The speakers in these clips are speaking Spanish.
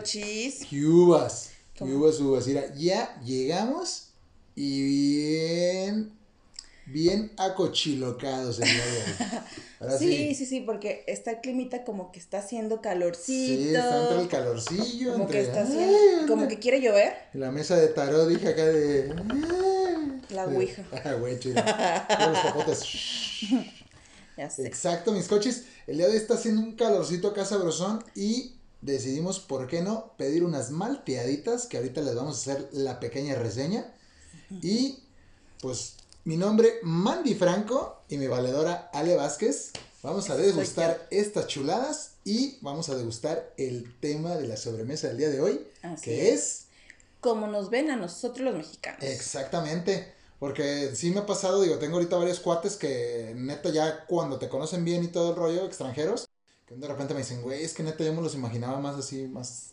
Mis cochis. Uvas, uvas, uvas. Mira, ya llegamos y bien, bien acochilocados el día de hoy. Sí, sí, sí, porque está el climita como que está haciendo calorcito. Sí, está entre el calorcillo, como entre- que está Ay, haciendo, como que quiere llover. En la mesa de tarot dije acá de... La ouija. Ah, güey, chido. Los popotes. Ya sé. Exacto, mis coches. El día de hoy está haciendo un calorcito acá sabrosón y decidimos, ¿por qué no? Pedir unas malteaditas que ahorita les vamos a hacer la pequeña reseña. Y pues mi nombre, Mandy Franco, y mi valedora Ale Vázquez. Vamos a degustar estas chuladas y vamos a degustar el tema de la sobremesa del día de hoy, Así que es. es Como nos ven a nosotros los mexicanos. Exactamente, porque sí me ha pasado, digo, tengo ahorita varios cuates que neta ya cuando te conocen bien y todo el rollo, extranjeros, que de repente me dicen, güey, es que neta yo me los imaginaba más así, más,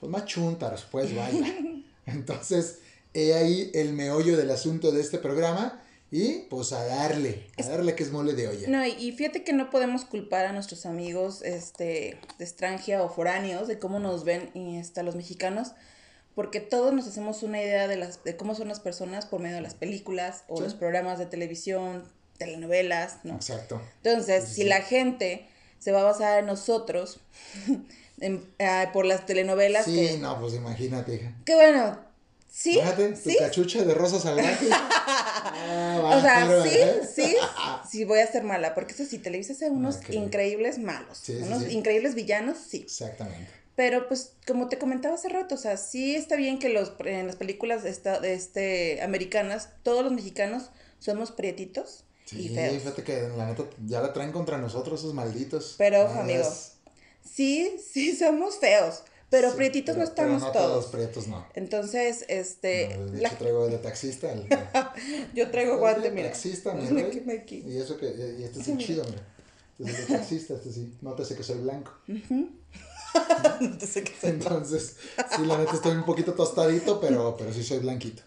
pues más chuntaros, pues vaya. Entonces, he ahí el meollo del asunto de este programa y pues a darle, a darle que es mole de olla. No, y, y fíjate que no podemos culpar a nuestros amigos este, de extranjera o foráneos de cómo nos ven y hasta los mexicanos, porque todos nos hacemos una idea de, las, de cómo son las personas por medio de las películas o Sí. los programas de televisión, telenovelas, ¿no? Exacto. Entonces, Sí, sí, si la gente se va a basar en nosotros en- ah, por las telenovelas, Sí, que, no, pues imagínate, hija. que bueno, sí, tu sí, cachucha de rosa salvaje. Ah, O sea, sí, ¿eh? sí, sí voy a ser mala, porque eso sí, Televisa hace unos increíbles malos, Sí, unos sí. increíbles villanos, sí. Exactamente. Pero pues, como te comentaba hace rato, o sea, sí está bien que los, en las películas esta, este, americanas, todos los mexicanos somos prietitos y Sí, feos. fíjate que la neta ya la traen contra nosotros esos malditos. Pero, Nada amigo. Sí, sí somos feos, pero Sí, prietitos pero- no estamos pero no todos. prietos no. Entonces, este, No, de la- hecho traigo de taxista. El, yo traigo guante, mira. Taxista, mi Aquí, rey. aquí. Y eso que, y este es mira. chido, mira. Este es de taxista, este sí. Nótese que soy blanco. No sé qué soy. Entonces, sí, la neta estoy un poquito tostadito, pero, pero sí soy blanquito.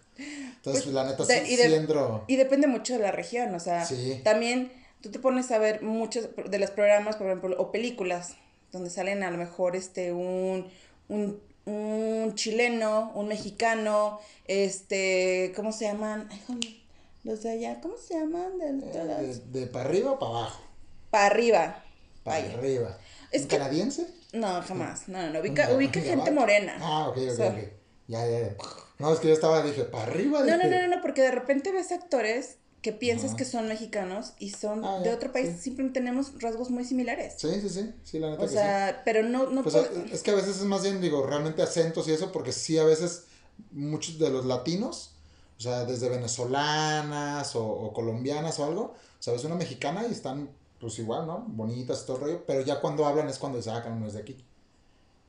Entonces, Pues, la neta de- sí, y de- sí Y depende mucho de la región, o sea, Sí. también tú te pones a ver muchos de los programas, por ejemplo, o películas, donde salen a lo mejor este un, un, un chileno, un mexicano, este, ¿cómo se llaman? Ay, los de allá, ¿cómo se llaman? Eh, de, de para arriba o para abajo. Para arriba. Para Vaya. arriba. Es ¿Un que- canadiense? No, jamás. No, no, no. Ubica, ¿Un- ubica gente morena. Ah, ok, ok, O sea, ok. Ya, ya, ya. No, es que yo estaba, dije, para arriba. No, no, dije, no, no, no, porque de repente ves actores que piensas Ajá. que son mexicanos y son Ah, de otro país, sí. simplemente tenemos rasgos muy similares. Sí, sí, sí, sí, la neta O que sea, pero no, no. Pues es que a veces es más bien, digo, realmente acentos y eso, porque sí, a veces muchos de los latinos, o sea, desde venezolanas o, o colombianas o algo, o sea, ves una mexicana y están, pues igual, ¿no? Bonitas y todo el rollo, pero ya cuando hablan es cuando sacan, no es de aquí.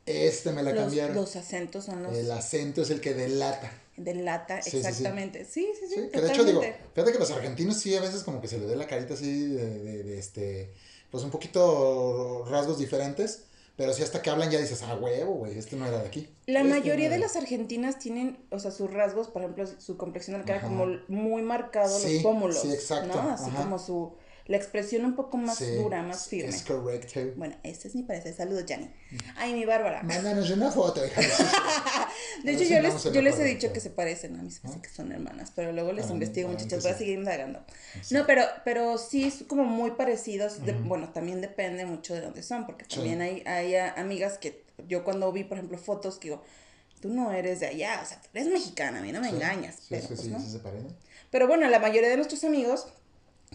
Este me la los, cambiaron. los acentos son los El acento es el que delata. de lata, Sí, sí, sí. exactamente. Sí, sí, sí, Sí, que de hecho digo, fíjate que los argentinos sí a veces como que se les ve la carita así de, de, de este, pues un poquito rasgos diferentes, pero sí hasta que hablan ya dices, ah, huevo, güey, este no era de aquí. La Este mayoría no de era". las argentinas tienen, o sea, sus rasgos, por ejemplo, su complexión de la cara Ajá. como muy marcado, Sí, los pómulos, sí, exacto, ¿no? Así ajá. como su, la expresión un poco más Sí, dura, más firme. Es correcto. Bueno, este es mi parecer. Saludos, Yanni. Ay, mi Bárbara. Mándanos una foto, hija. De hecho, yo les, yo les he dicho que se parecen. A mí se hace que son hermanas, pero luego les Ah, investigo, ah, muchachas. que Voy a seguir indagando. No, pero, pero sí, es como muy parecidos. de- bueno, también depende mucho de dónde son, porque Sí. también hay, hay ah, amigas que yo cuando vi, por ejemplo, fotos, que digo, tú no eres de allá, o sea, tú eres mexicana, a mí no me engañas. Pero, pues, sí, no. sí se parecen. Pero bueno, la mayoría de nuestros amigos,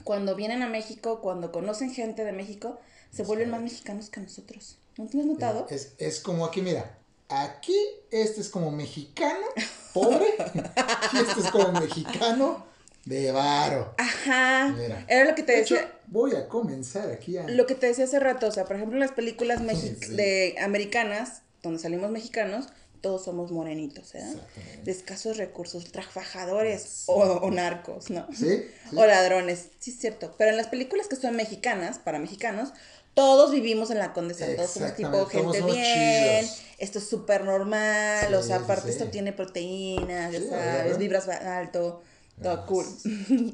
cuando vienen a México, cuando conocen gente de México, se vuelven más mexicanos que nosotros. ¿No te has notado? Es, es como aquí, mira, aquí este es como mexicano, pobre, y este es como mexicano de varo. Ajá. Mira. Era lo que te De hecho, decía. voy a comenzar aquí a... Lo que te decía hace rato, o sea, por ejemplo, en las películas mexi- Sí. de americanas, donde salimos mexicanos, todos somos morenitos, ¿eh? Exactamente. De escasos recursos, trabajadores o, o narcos, ¿no? ¿Sí? sí. O ladrones, sí es cierto. Pero en las películas que son mexicanas, para mexicanos, todos vivimos en la condesa, todos somos tipo gente somos bien, chidos. esto es súper normal, o sea, aparte esto tiene proteínas, ya sabes, ¿verdad? vibras alto, todo Ah, cool.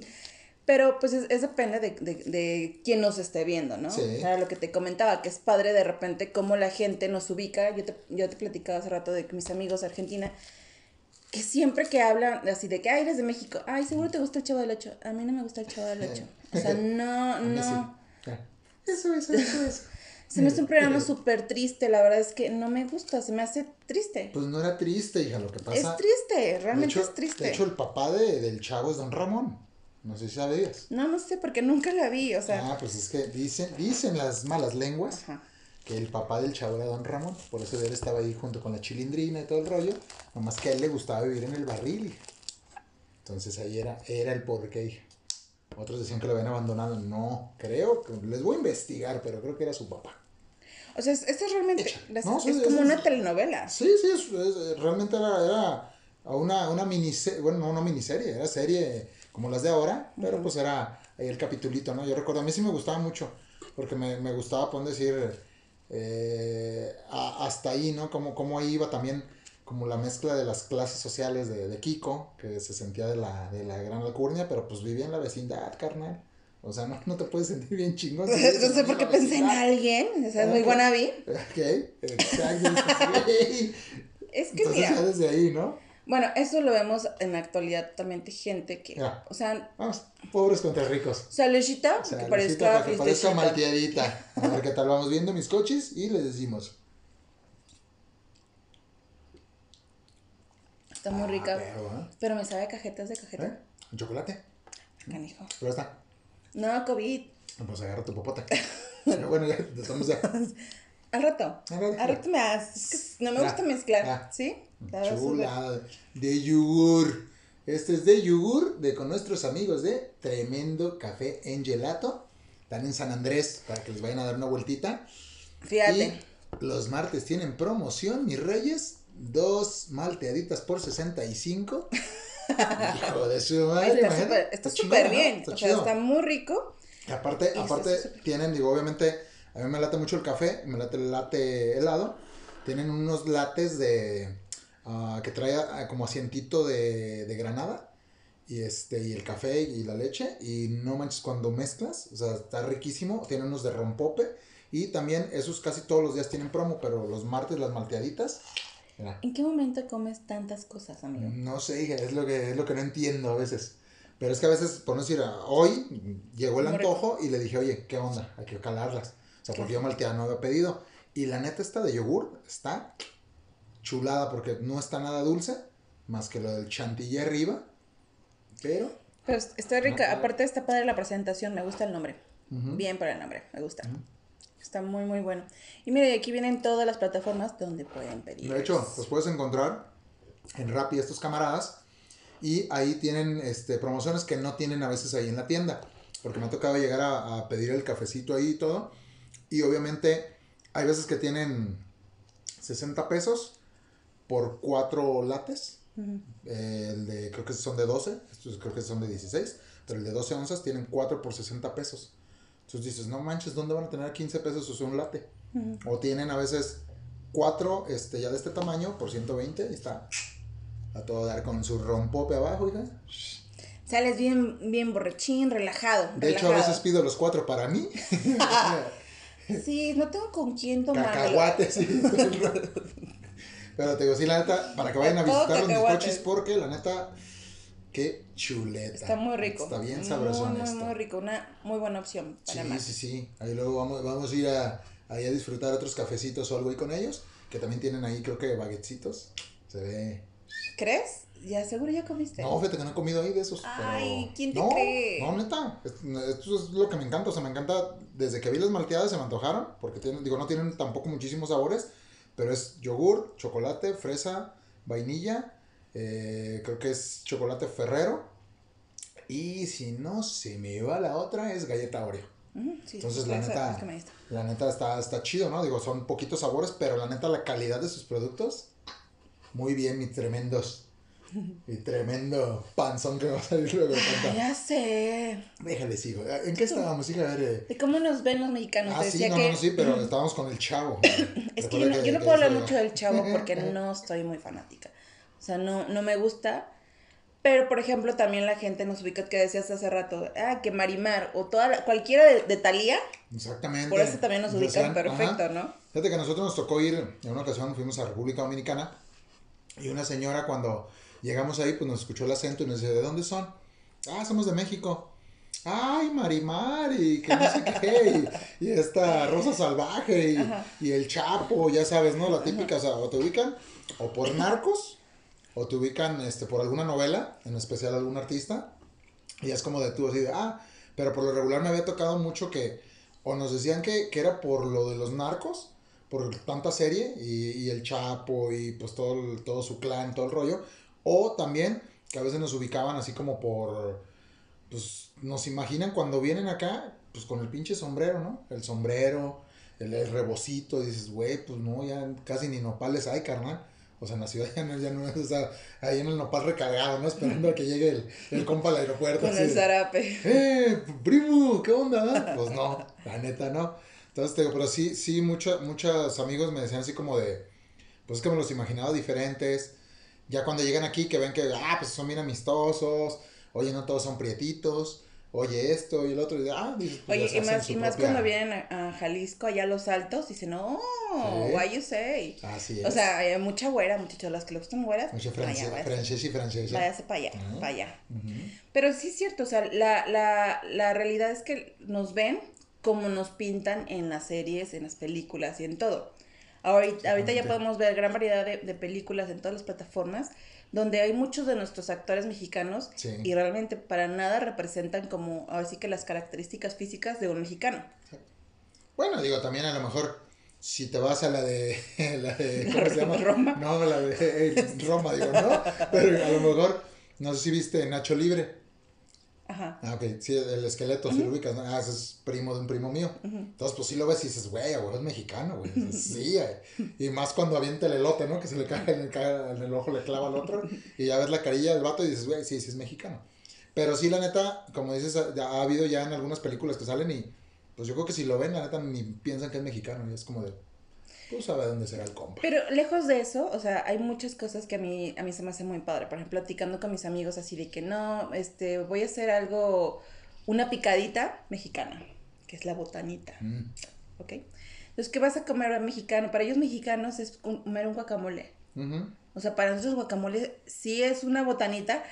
Pero pues es, es depende de, de, de quién nos esté viendo, ¿no? Sí. Era lo que te comentaba, que es padre de repente cómo la gente nos ubica. Yo te, yo te platicaba hace rato de que mis amigos de Argentina, que siempre que hablan así de que, ay, eres de México, ay, seguro te gusta el Chavo del Ocho. A mí no me gusta el Chavo del Ocho. O sea, no, no. Eso, eso, eso, eso. Se me hace un programa súper triste, la verdad es que no me gusta, se me hace triste. Pues no era triste, hija, lo que pasa. Es triste, realmente hecho, es triste. De hecho, el papá de, del chavo es don Ramón. No sé si sabías. No, no sé, porque nunca la vi, o sea. ah, pues es que dicen, dicen las malas lenguas Ajá. que el papá del chavo era don Ramón. Por eso él estaba ahí junto con la chilindrina y todo el rollo. Nomás que a él le gustaba vivir en el barril, hija. Entonces ahí era, era el porqué, hija. Otros decían que lo habían abandonado. No, creo que les voy a investigar, pero creo que era su papá. O sea, es- esto es realmente, es, No, como una telenovela. Sí, sí, es- es- realmente era, era una, una miniserie, bueno, no una miniserie, era serie como las de ahora, pero pues era ahí el capitulito, ¿no? Yo recuerdo, a mí sí me gustaba mucho, porque me, me gustaba, por decir, eh, a- hasta ahí, ¿no? Como, como ahí iba también como la mezcla de las clases sociales de, de Kiko, que se sentía de la, de la gran alcurnia, pero pues vivía en la vecindad, carnal. O sea, no, no te puedes sentir bien chingón. si No sé por qué pensé en alguien, o sea, es muy wannabe. Ok, exacto. sí. Es que Entonces mira, ya desde ahí, ¿no? Bueno, eso lo vemos en la actualidad totalmente gente que, Ya. o sea, Vamos, pobres contra ricos. saludcita, O sea, que parezca que parezca malteadita. A ver qué tal, vamos viendo mis coches y les decimos. Está muy rica, Ah, pero, ¿eh? pero me sabe a cajetas de cajeta. ¿Eh? ¿Un chocolate? Canijo. Pero está. No, COVID. Pues agarra tu popote. Pero bueno, ya estamos ya. Al rato. Al rato me haces. Es que no me gusta mezclar. ¿Sí? Chulada. De yogur. Este es de yogur de con nuestros amigos de Tremendo Café en Gelato. Están en San Andrés para que les vayan a dar una vueltita. Fíjate. Y los martes tienen promoción, mis reyes. Dos malteaditas por 65. Hijo de su madre. Está súper bien. Está o sea, está muy rico. Y aparte, Eso aparte tienen, digo, obviamente, a mí me late mucho el café, me late el latte helado. Tienen unos lates de, ah, que trae ah, como asientito de, de granada. Y este, y el café y la leche. Y no manches, cuando mezclas, o sea, está riquísimo. Tienen unos de rompope. Y también esos casi todos los días tienen promo, pero los martes las malteaditas. Mira, ¿En qué momento comes tantas cosas, amigo? no sé, hija, es lo que, es lo que no entiendo a veces. Pero es que a veces, por no decir, ah, hoy llegó el antojo y le dije, oye, ¿qué onda? Hay que calarlas. Porque yo malteada no había pedido. Y la neta esta de yogur está chulada porque no está nada dulce, más que lo del chantilly arriba. Pero, Pero está rica. No, Aparte está padre la presentación. Me gusta el nombre. Bien para el nombre. Me gusta. Está muy, muy bueno. Y mire, aquí vienen todas las plataformas donde pueden pedir. de hecho, los puedes encontrar en Rappi estos camaradas. Y ahí tienen este, promociones que no tienen a veces ahí en la tienda. Porque me ha tocado llegar a, a pedir el cafecito ahí y todo. Y obviamente hay veces que tienen 60 pesos por cuatro lates. Ujú. Eh, el de, creo que son de 12, estos creo que son de 16, pero el de 12 onzas tienen 4 por 60 pesos. Entonces dices, no manches, ¿dónde van a tener 15 pesos o sea, un latte? Ujú. O tienen a veces 4 este, ya de este tamaño por 120 y está a todo dar con su rompope abajo, hija. Sales bien, bien borrachín, relajado. De hecho, a relajado. veces pido los 4 para mí, Sí, no tengo con quién tomármelo. cacahuates. y- Pero te digo, sí, la neta, para que vayan a visitar los coches, porque la neta, qué chuleta. Está muy rico. Está bien Muy, sabrosón Muy, muy rico. Una muy buena opción para Sí, más. sí, sí. Ahí luego vamos, vamos a ir a, ahí a disfrutar otros cafecitos o algo ahí con ellos, que también tienen ahí creo que baguetcitos. Se ve... ¿Crees? Ya seguro ya comiste. No, fíjate que no he comido ahí de esos. Ay, pero- ¿quién te no, cree? No, neta. es- Esto es lo que me encanta. O sea, me encanta. Desde que vi las malteadas se me antojaron. Porque tienen, digo, no tienen tampoco muchísimos sabores. Pero es yogur, chocolate, fresa, vainilla. eh, creo que es chocolate ferrero. Y si no se me va la otra, es galleta Oreo. Sí, Entonces, sí, la neta-. La neta está, está chido, ¿no? Digo, son poquitos sabores, pero la neta la calidad de sus productos. Muy bien, mis tremendos. Mi tremendo panzón que va a salir luego. de Ah, ya sé. Déjale, sigo. ¿En qué estábamos? Hija, a ver. De cómo nos ven los mexicanos. Ah, sí, no, que... no, sí, pero estábamos con el chavo. Es que yo no, yo no puedo hablar mucho del chavo porque no estoy muy fanática. O sea, no, no me gusta. Pero, por ejemplo, también la gente nos ubica que decías hace rato, ah, que Marimar o toda la- cualquiera de, de Talía, Exactamente. por eso también nos ubican perfecto, ajá. ¿no? Fíjate que a nosotros nos tocó ir, en una ocasión fuimos a República Dominicana y una señora cuando llegamos ahí pues nos escuchó el acento y nos dice, ¿de dónde son? Ah, somos de México. Ay, Marimar y que no sé qué, y, y esta Rosa Salvaje y el Chapo, ya sabes, ¿no? La típica, o sea, o te ubican o por narcos o te ubican este, por alguna novela, en especial algún artista, y es como de tú así de, ah, pero por lo regular me había tocado mucho que o nos decían que, que era por lo de los narcos, por tanta serie y, y el Chapo y pues todo, el- todo su clan, todo el rollo, o también que a veces nos ubicaban así como por, pues nos imaginan cuando vienen acá, pues con el pinche sombrero, ¿no? El sombrero, el, el rebocito, y dices, güey, pues no, ya casi ni nopales hay, carnal. O sea, en la ciudad ya no, ya no es, o sea, ahí en el nopal recargado, ¿no? Esperando a que llegue el, el compa al aeropuerto. Con así el zarape. ¡Eh, primo! ¿Qué onda? Pues no, la neta no. Entonces, te digo, pero sí, sí, mucho- muchos amigos me decían así como de, pues es que me los imaginaba diferentes. Ya cuando llegan aquí, que ven que, ah, pues son bien amistosos, oye, no todos son prietitos, oye esto y el otro, y ah, dices, pues, Oye, y más, y más propia- cuando vienen a, Jalisco, allá a los altos, dicen, no, Sí. why you say? Así es. O sea, hay mucha güera, muchas cholas que le gustan güeras. Francés, váyase, francés y francesa. váyase para allá, Ajá. para allá. Ujú. Pero sí es cierto, o sea, la, la, la realidad es que nos ven como nos pintan en las series, en las películas y en todo. Ahorita, ahorita ya podemos ver gran variedad de, de películas en todas las plataformas donde hay muchos de nuestros actores mexicanos Sí. y realmente para nada representan como, ahora sí que las características físicas de un mexicano. Bueno, digo, también a lo mejor, si te vas a la de, la de, ¿cómo se llama? Roma. No, la de eh, Roma, digo, ¿no? Pero a lo mejor, no sé si viste Nacho Libre. Ajá. Ah, ok, sí, el esqueleto, si lo ubicas, ¿no? Ah, ese es primo de un primo mío. Entonces, pues sí lo ves y dices, güey, güey, es mexicano, güey. Dices, sí, eh. y más cuando avienta el elote, ¿no? Que se le cae en el, ca- en el ojo, le clava al otro, y ya ves la carilla del vato y dices, güey, sí, sí es mexicano. Pero sí, la neta, como dices, ha habido ya en algunas películas que salen y, pues yo creo que si lo ven, la neta, ni piensan que es mexicano, y es como de, pues sabe dónde será el compa. Pero lejos de eso, o sea, hay muchas cosas que a mí, a mí se me hace muy padre. Por ejemplo, platicando con mis amigos así de que no, este, voy a hacer algo, una picadita mexicana, que es la botanita, Mm, ¿ok? Entonces, ¿qué vas a comer mexicano? Para ellos mexicanos es comer un guacamole. ujú. O sea, para nosotros guacamole sí es una botanita,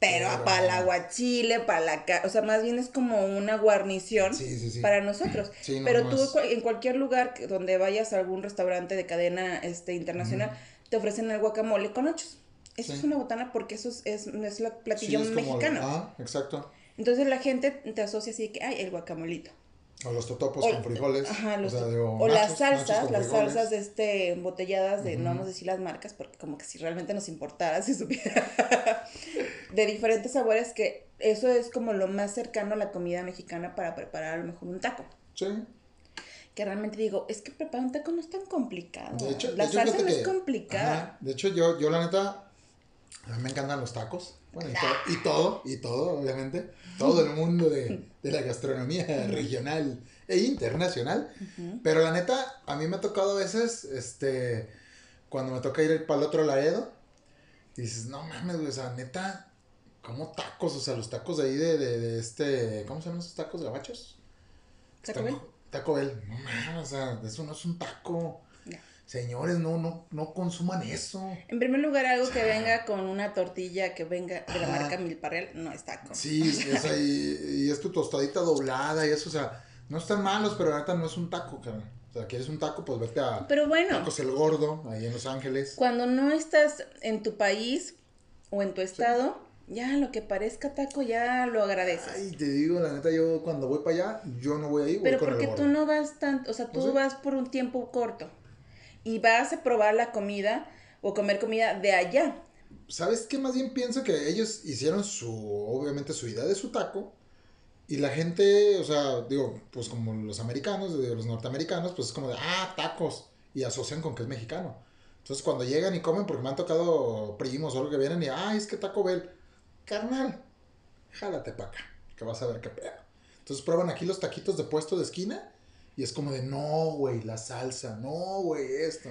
pero Pero- para el aguachile, para la... ca- O sea, más bien es como una guarnición Sí, sí, sí. para nosotros. No, pero no tú es- en cualquier lugar donde vayas a algún restaurante de cadena este, internacional, te ofrecen el guacamole con ochos. Eso es una botana porque eso es, es, es la platillo es mexicano. Ah, exacto. Entonces la gente te asocia así que, ay, el guacamolito. O los totopos O- con frijoles. Ajá, los- o sea, digo, o las nachos, salsas, las frijoles. salsas este, embotelladas de, no vamos a decir las marcas, porque como que si realmente nos importara, si supiera, de diferentes sabores, que eso es como lo más cercano a la comida mexicana para preparar a lo mejor un taco. Sí. Que realmente digo, es que preparar un taco no es tan complicado. De hecho, la de salsa no es complicada. Ajá. De hecho, yo, yo la neta, a mí me encantan los tacos. Bueno, y, to- y todo, y todo, obviamente. Todo el mundo de, de la gastronomía regional e internacional. Pero la neta, a mí me ha tocado a veces, este, cuando me toca ir para el otro Laredo, dices, no mames, güey, o sea, neta, como tacos, o sea, los tacos de ahí de, de, de este, ¿cómo se llaman esos tacos gabachos? ¿Taco Bell? Taco Bell, no mames, o sea, eso no es un taco. Señores, no, no, no consuman eso. En primer lugar, algo que venga con una tortilla que venga de la marca Milparreal, no es taco. Sí, o sea, y, y es tu tostadita doblada y eso, o sea, no están malos, pero la neta no es un taco, cabrón. O sea, quieres un taco, pues vete a Pero bueno, Tacos El Gordo, ahí en Los Ángeles. cuando no estás en tu país o en tu estado, ya lo que parezca taco ya lo agradeces. Ay, te digo, la neta, yo cuando voy para allá, yo no voy ahí, voy Pero con porque el tú no vas tanto, o sea, tú ¿No sé? vas por un tiempo corto y vas a probar la comida o comer comida de allá. ¿Sabes qué? Más bien pienso que ellos hicieron su, obviamente, su idea de su taco. Y la gente, o sea, digo, pues como los americanos, los norteamericanos, pues es como de, ah, tacos. Y asocian con que es mexicano. Entonces cuando llegan y comen, porque me han tocado primos o algo que vienen y, ay, es que Taco Bell, carnal, jálate para acá, que vas a ver qué pedo. Entonces prueban aquí los taquitos de puesto de esquina y es como de, no, güey, la salsa, no, güey, esto.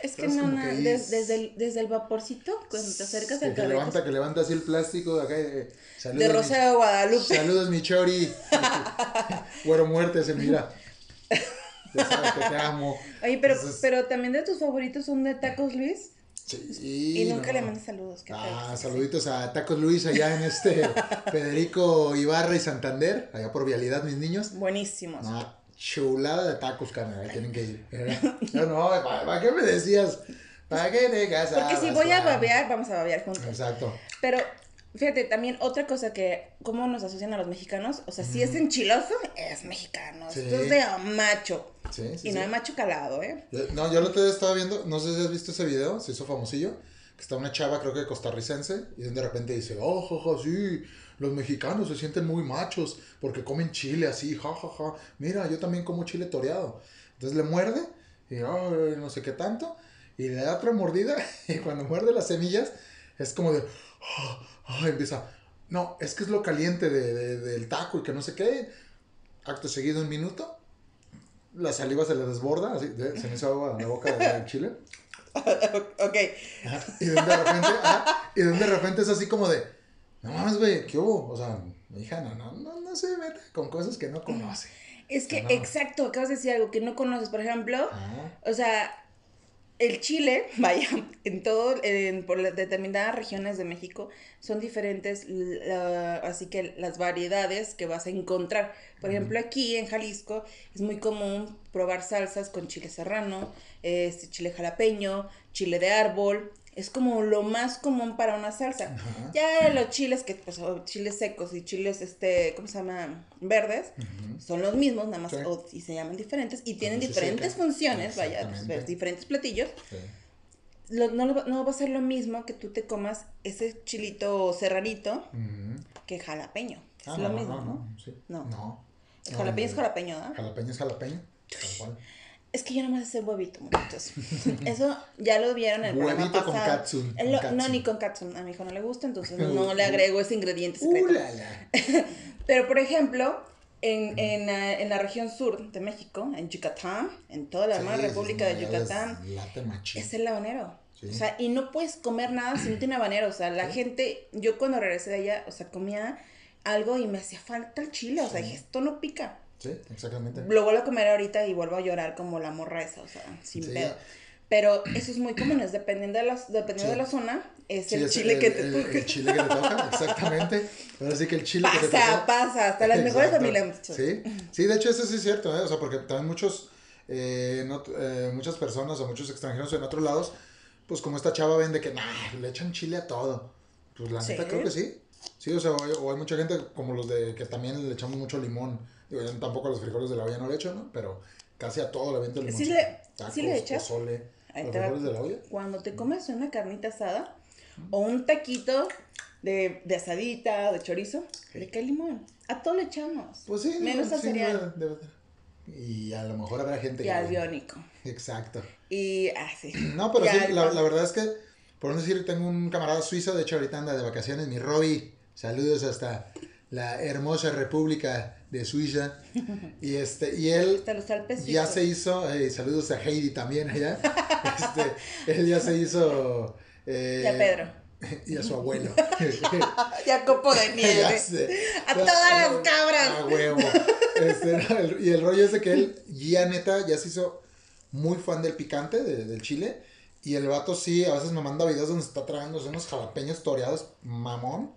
Es que no, no, que ahí- desde, el, desde el vaporcito, cuando te acercas Que, al que carrito levanta, que levanta así el plástico de acá. De, saludos, de Rosa de Guadalupe. Saludos, mi chori. Güero muerte, se mira. Ya sabes que te amo. Oye, pero, Entonces- pero también de tus favoritos son de Tacos Luis. Sí. Y nunca no. le mandas saludos. qué Ah, que saluditos a Tacos Luis allá en este Federico Ibarra y Santander, allá por Vialidad, mis niños. Buenísimos. No, chulada de tacos, carnal, tienen que ir. No, no, ¿para, para qué me decías? ¿Para qué te casabas? Porque si voy a babear, vamos a babear juntos. Exacto. Pero fíjate, también otra cosa que, ¿cómo nos asocian a los mexicanos? O sea, si es enchiloso, es mexicano. Sí. Esto es de macho. Sí, sí, y no de macho calado, ¿eh? Yo- no, yo lo día estaba viendo, no sé si has visto ese video, se hizo famosillo, que está una chava, creo que costarricense, y de repente dice, oh, jaja, sí, los mexicanos se sienten muy machos porque comen chile así, jajaja, mira, yo también como chile toreado. Entonces le muerde, y "Ay, no sé qué tanto, y le da otra mordida, y cuando muerde las semillas, es como de, "Ah, ah", empieza, no, es que es lo caliente de, de- del taco y que no sé qué. Acto seguido, un minuto, la saliva se le desborda, así, de- se me hizo agua en la boca del chile. ok. Y de repente, y de de repente es así como de, no mames, güey, ¿qué hubo? O sea, mi hija no, no, no, no se meta con cosas que no conoce. Es que, No. exacto, acabas de decir algo que no conoces. Por ejemplo, Ajá. o sea, el chile, vaya, en todo, en, por las determinadas regiones de México son diferentes, la- así que las variedades que vas a encontrar. Por ejemplo, aquí en Jalisco es muy común probar salsas con chile serrano, este, chile jalapeño, chile de árbol. Es como lo más común para una salsa. Ajá. Ya los chiles que, pues, chiles secos y chiles, este, ¿cómo se llama? Verdes, son los mismos, nada más, Sí. o, y se llaman diferentes, y tienen diferentes seca. funciones, vaya, pues, Exactamente. diferentes platillos. Sí. Lo- no, no va a ser lo mismo que tú te comas ese chilito serranito que jalapeño. Es Ah, lo no, mismo, no, ¿no? no, sí. No. No. El No, jalapeño es jalapeño, ¿ah? Jalapeño es jalapeño. Tal cual. Es que yo nada más sé huevito, muchachos. Eso ya lo vieron en el programa Huevito con pasado. katsun, con katsun. No, ni con katsun. A mi hijo no le gusta, entonces no le agrego ese ingrediente ¡Uh, secreto. la, la! Pero, por ejemplo, en, en, eh, en la región sur de México, en Yucatán, en toda la Sí, República de Yucatán, es el habanero. Sí. O sea, y no puedes comer nada si no tiene habanero. O sea, la Sí. gente, yo cuando regresé de allá, o sea, comía algo y me hacía falta el chile. O sea, dije, esto no pica. Sí, exactamente. Lo vuelvo a comer ahorita y vuelvo a llorar como la morra esa, o sea, sin Sí. pedo. Pero eso es muy común, es dependiendo de, las, dependiendo Sí. de la zona, es Sí, el es chile que te el, toca. el chile que te toca, exactamente. Ahora sí que el chile que te Pasa, toca. pasa, hasta las mejores familias. Sí, sí, de hecho eso sí es cierto, ¿eh? O sea, porque también muchos, eh, en ot- eh, muchas personas o muchos extranjeros en otros lados, pues como esta chava vende que, nah, le echan chile a todo. Pues la neta creo que sí. Sí, o sea, o hay, o hay mucha gente como los de que también le echamos mucho limón. Digo, yo tampoco a los frijoles de la olla no le echo, ¿no? Pero casi a todo le aviento limón. ¿Sí le- sí le echas? Pozole, Ahí los te va. frijoles de la olla. Cuando te comes una carnita asada o un taquito de, de asadita, de chorizo, le cae limón. A todo le echamos. Pues sí, Menos no, a cereal. Y a lo mejor habrá gente Y al biónico. Exacto. Y así. No, pero Ya sí, el la, la verdad es que, por no decir, tengo un camarada suizo, de hecho ahorita anda de vacaciones, mi Robbie, saludos hasta la hermosa República de Suiza, y este, y él ya se hizo, eh, saludos a Heidi también allá, este, él ya se hizo... eh, Y a Pedro. Y a su abuelo. Y a copo de Ya nieve. A todas las cabras. A huevo. Este, no, el- y el rollo es de que él ya neta ya se hizo muy fan del picante, de- del chile. Y el vato sí, a veces me manda videos donde está tragándose unos jalapeños toreados, mamón.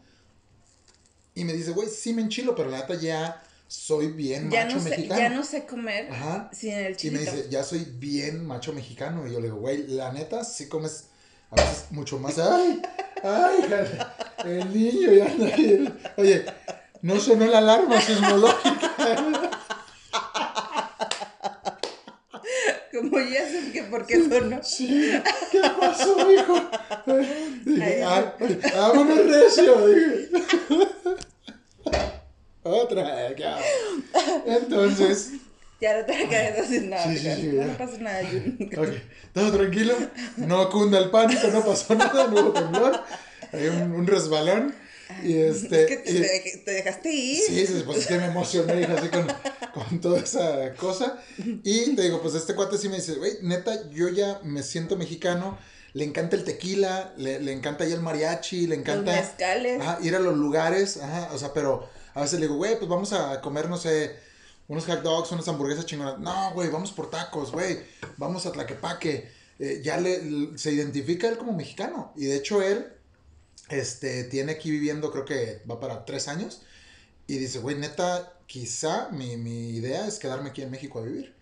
Y me dice, güey, sí me enchilo, pero la neta ya soy bien Ya macho no, sé, mexicano. ya no sé comer Ajá. sin el Y me chilito. dice, ya soy bien macho mexicano. Y yo le digo, güey, la neta, sí comes a veces mucho más. ¡Ay! ¡Ay! El niño ya anda ahí. Oye, no sonó la alarma sismológica. Como ya sé que por qué sonó. Sí, ¿qué pasó, hijo? Dije, ay, vámonos recio. Dije. Otra, ya. Entonces, Ya no te quedas Sí, sí, sí, no, no pasa nada. yo- Ok, todo tranquilo, no cunda el pánico, no pasó nada, no hubo temblor, hay un, un resbalón y este... es que te, y- te- te dejaste ir. Sí, pues es que me emocioné hija, así con, con toda esa cosa. Y te digo, pues este cuate sí me dice, güey, neta, yo ya me siento mexicano, le encanta el tequila, le, le encanta ya el mariachi, le Los encanta mezcales. ajá, ir a los lugares, ajá, o sea, pero a veces le digo, güey, pues vamos a comer, no sé, unos hot dogs, unas hamburguesas chingonas. No, güey, vamos por tacos, güey, vamos a Tlaquepaque. Eh, ya le, se identifica él como mexicano. Y de hecho él, este, tiene aquí viviendo, creo que va para tres años. Y dice, güey, neta, quizá mi, mi idea es quedarme aquí en México a vivir.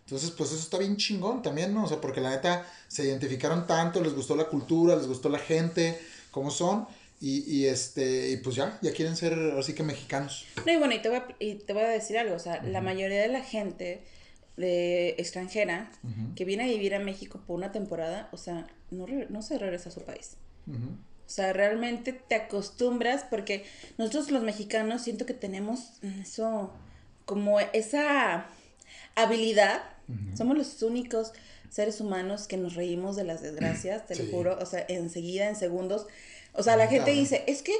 Entonces, pues eso está bien chingón también, ¿no? O sea, porque la neta se identificaron tanto, les gustó la cultura, les gustó la gente, cómo son. Y, y este, y pues ya, ya quieren ser así que mexicanos. No, y bueno, y te voy a, y te voy a decir algo, o sea, la mayoría de la gente de extranjera que viene a vivir a México por una temporada, o sea, no, no se regresa a su país. O sea, realmente te acostumbras porque nosotros los mexicanos siento que tenemos eso, como esa habilidad. Somos los únicos seres humanos que nos reímos de las desgracias, te Sí. lo juro. O sea, enseguida, en segundos. O sea, la gente dice, es que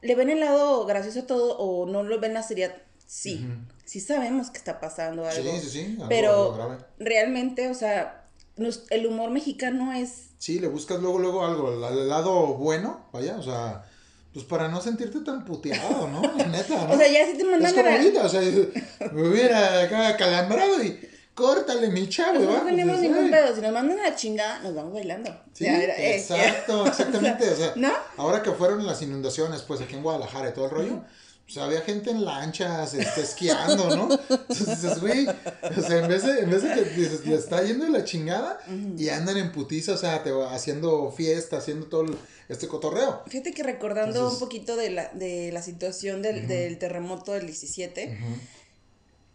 le ven el lado gracioso a todo o no lo ven la seriedad. Sí, sí sabemos que está pasando algo. Sí, sí, sí. algo- pero algo grave. realmente, o sea, nos- el humor mexicano es Sí, le buscas luego, luego algo, el, el lado bueno, vaya, o sea, pues para no sentirte tan puteado, ¿no? Neta, ¿no? O sea, ya si te mandan Es como a la- ahorita, o sea, me hubiera acá calambrado y córtale mi chavo, ¿va? no tenemos ningún pedo. Si nos mandan a la chingada, nos vamos bailando. Sí, Ya, era, eh, exacto, exactamente, o sea, ¿No? ahora que fueron las inundaciones, pues aquí en Guadalajara y todo el rollo, pues había gente en lanchas, este, esquiando, ¿no? Entonces dices, güey, o sea, en vez de, en vez de que dices, le está yendo de la chingada y andan en putiza, o sea, te va haciendo fiesta, haciendo todo el- este cotorreo. Fíjate que recordando Entonces- un poquito de la, de la situación del, del terremoto del 17, Ujú,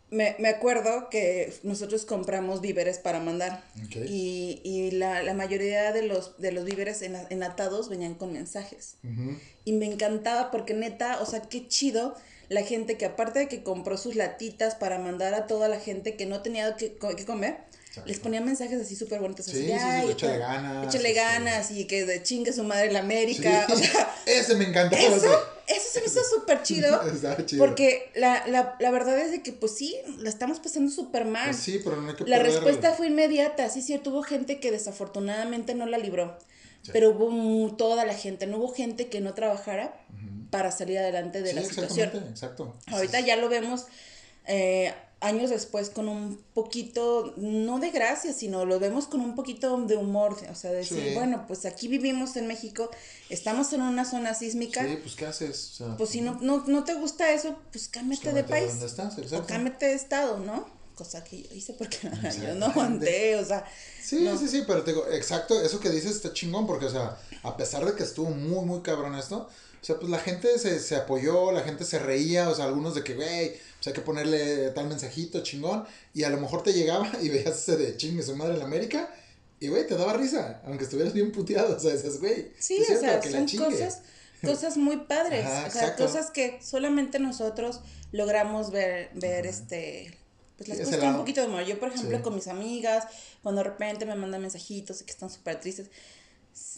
me, me acuerdo que nosotros compramos víveres para mandar. Y, y la, la mayoría de los, de los víveres en- enlatados venían con mensajes. Y me encantaba porque neta, o sea, qué chido la gente que aparte de que compró sus latitas para mandar a toda la gente que no tenía que, que comer, Exacto. les ponía mensajes así súper bonitos. Sí, así, sí, sí, "Ay, échale ganas, Échale este". ganas y que de chingue su madre la América. Sí, O sea, ese me encantaba. eso, ese. eso se me hizo súper chido. Porque la, la, la verdad es de que, pues sí, la estamos pasando súper mal. Pues sí, pero no hay que La respuesta fue inmediata, sí, cierto, hubo gente que desafortunadamente no la libró, Sí. pero hubo toda la gente, no hubo gente que no trabajara para salir adelante de Sí, la situación. exacto. Ahorita ya lo vemos eh, años después con un poquito, no de gracia, sino lo vemos con un poquito de humor, o sea, decir, Sí. bueno, pues aquí vivimos en México, estamos en una zona sísmica, Sí, pues ¿qué haces? O sea, pues si no, no, no te gusta eso, pues cámbiate de cámbiate país. ¿Dónde estás? O cámbiate de estado, ¿no? Cosa que yo hice porque yo no aguanté, o sea. Sí, no. sí, sí, pero te digo, exacto, eso que dices está chingón, porque, o sea, a pesar de que estuvo muy, muy cabrón esto, o sea, pues la gente se, se apoyó, la gente se reía, o sea, algunos de que, güey, hay que ponerle tal mensajito chingón, y a lo mejor te llegaba y veías ese de chingue su madre en América, y, güey, te daba risa, aunque estuvieras bien puteado, o sea, dices, güey, Sí, o sea, que son cosas, cosas muy padres. Ajá, o sea, exacto. cosas que solamente nosotros logramos ver, ver este. Pues las Sí, cosas con un poquito de humor. Yo, por ejemplo, Sí. con mis amigas, cuando de repente me mandan mensajitos y que están súper tristes,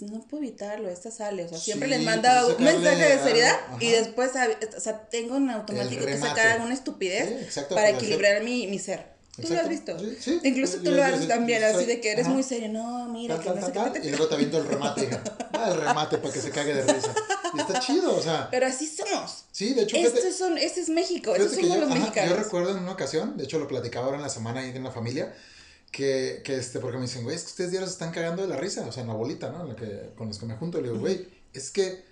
no puedo evitarlo, esta sale. O sea, siempre Sí, les manda pues, un sacarle mensaje de seriedad y después, o sea, tengo en automático que sacar alguna estupidez Sí, para hacer- equilibrar mi, mi ser. ¿Tú lo has visto? Sí, sí. Incluso tú yo- lo haces también, así de que eres ajá. muy serio. No, mira, Tal, que no tal, sé qué te- y luego te aviento el remate. Ah, el remate para que se cague de risa. Y está chido, o sea. Pero así somos. Sí, de hecho, Estos son, este es México, Fíjate estos que somos yo, los ajá, mexicanos. yo recuerdo en una ocasión, de hecho lo platicaba ahora en la semana ahí en la familia, que, que este, porque me dicen, güey, es que ustedes diarios están cagando de la risa, o sea, en la bolita, ¿no? En la que, con los que me junto, le digo, güey, es que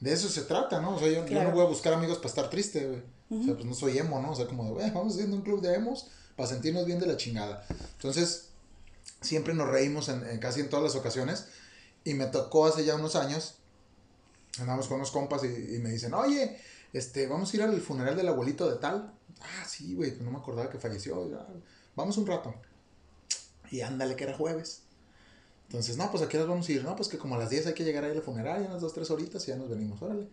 de eso se trata, ¿no? O sea, yo, yo no voy a buscar amigos para estar triste, güey. O sea, pues no soy emo, ¿no? O sea, como de, güey, vamos haciendo un club de emos para sentirnos bien de la chingada. Entonces, siempre nos reímos en, en casi en todas las ocasiones. Y me tocó hace ya unos años, andamos con unos compas y, y me dicen, oye, este, vamos a ir al funeral del abuelito de tal. Ah, sí, güey, pues no me acordaba que falleció. ya, Vamos un rato. Y ándale, que era jueves. Entonces, no, pues aquí nos vamos a ir. No, pues que como a las 10 hay que llegar ahí al funeral, ya unas 2, 3 horitas y ya nos venimos, órale.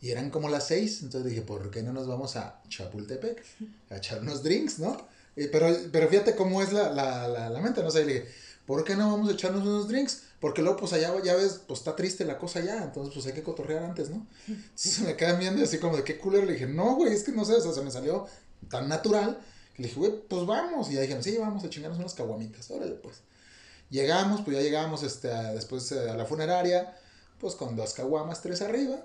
Y eran como las 6, entonces dije, ¿por qué no nos vamos a Chapultepec? A echar unos drinks, ¿no? Eh, pero, pero fíjate cómo es la, la, la, la mente, ¿no? sé, le dije, ¿por qué no vamos a echarnos unos drinks? Porque luego, pues allá, ya ves, pues está triste la cosa ya, entonces pues hay que cotorrear antes, ¿no? Entonces me quedan viendo así como de qué culero. Le dije, no, güey, es que no sé, o sea, se me salió tan natural. Le dije, güey, pues vamos. Y ya dijeron, sí, vamos a chingarnos unas caguamitas, órale, pues. Llegamos, pues ya llegamos este, después eh, a la funeraria, pues con dos caguamas, tres arriba.